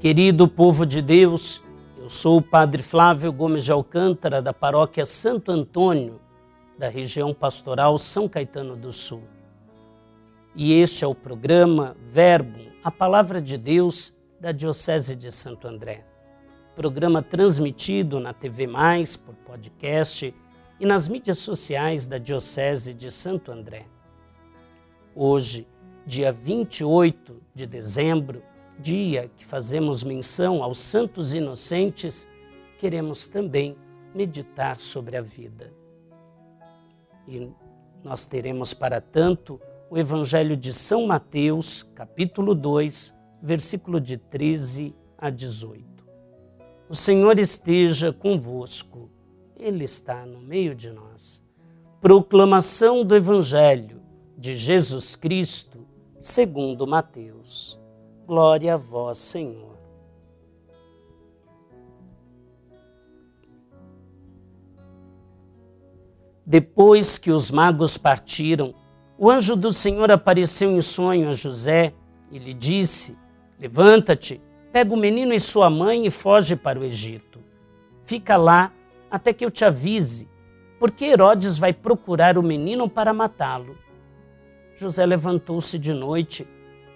Querido povo de Deus, eu sou o Padre Flávio Gomes de Alcântara, da paróquia Santo Antônio, da região pastoral São Caetano do Sul. E este é o programa Verbo, a Palavra de Deus da Diocese de Santo André. Programa transmitido na TV Mais, por podcast e nas mídias sociais da Diocese de Santo André. Hoje, dia 28 de dezembro, dia que fazemos menção aos santos inocentes, queremos também meditar sobre a vida. E nós teremos para tanto o Evangelho de São Mateus, capítulo 2, versículo de 13 a 18. O Senhor esteja convosco, Ele está no meio de nós. Proclamação do Evangelho de Jesus Cristo, segundo Mateus. Glória a vós, Senhor. Depois que os magos partiram, o anjo do Senhor apareceu em sonho a José e lhe disse: Levanta-te, pega o menino e sua mãe e foge para o Egito. Fica lá até que eu te avise, porque Herodes vai procurar o menino para matá-lo. José levantou-se de noite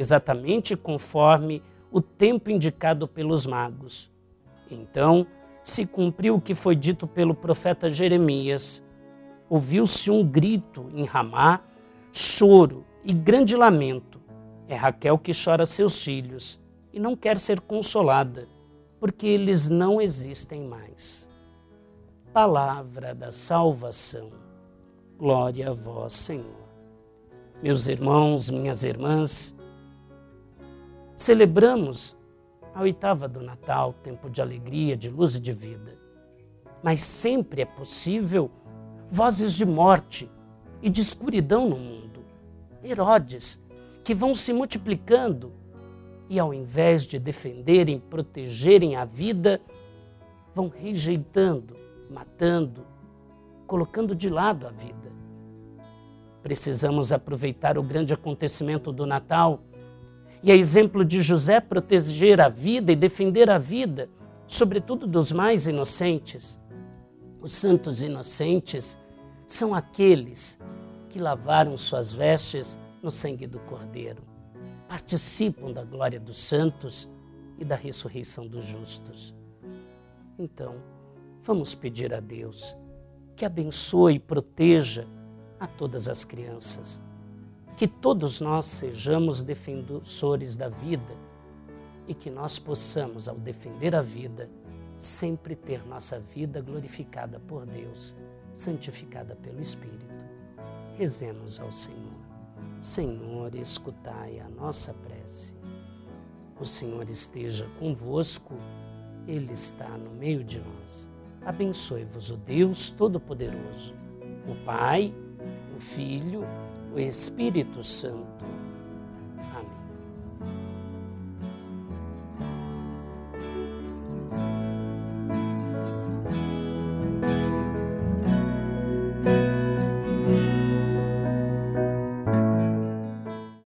exatamente conforme o tempo indicado pelos magos. Então se cumpriu o que foi dito pelo profeta Jeremias. Ouviu-se um grito em Ramá, choro e grande lamento. É Raquel que chora seus filhos e não quer ser consolada, porque eles não existem mais. Palavra da salvação. Glória a vós, Senhor. Meus irmãos, minhas irmãs, Celebramos a oitava do Natal, tempo de alegria, de luz e de vida. Mas sempre é possível vozes de morte e de escuridão no mundo. Herodes, que vão se multiplicando e, ao invés de defenderem, protegerem a vida, vão rejeitando, matando, colocando de lado a vida. Precisamos aproveitar o grande acontecimento do Natal e é exemplo de José proteger a vida e defender a vida, sobretudo dos mais inocentes. Os santos inocentes são aqueles que lavaram suas vestes no sangue do Cordeiro, participam da glória dos santos e da ressurreição dos justos. Então, vamos pedir a Deus que abençoe e proteja a todas as crianças que todos nós sejamos defensores da vida e que nós possamos, ao defender a vida, sempre ter nossa vida glorificada por Deus, santificada pelo Espírito. Rezemos ao Senhor. Senhor, escutai a nossa prece. O Senhor esteja convosco, Ele está no meio de nós. Abençoe-vos o Deus Todo-Poderoso, o Pai, o Filho o Espírito Santo.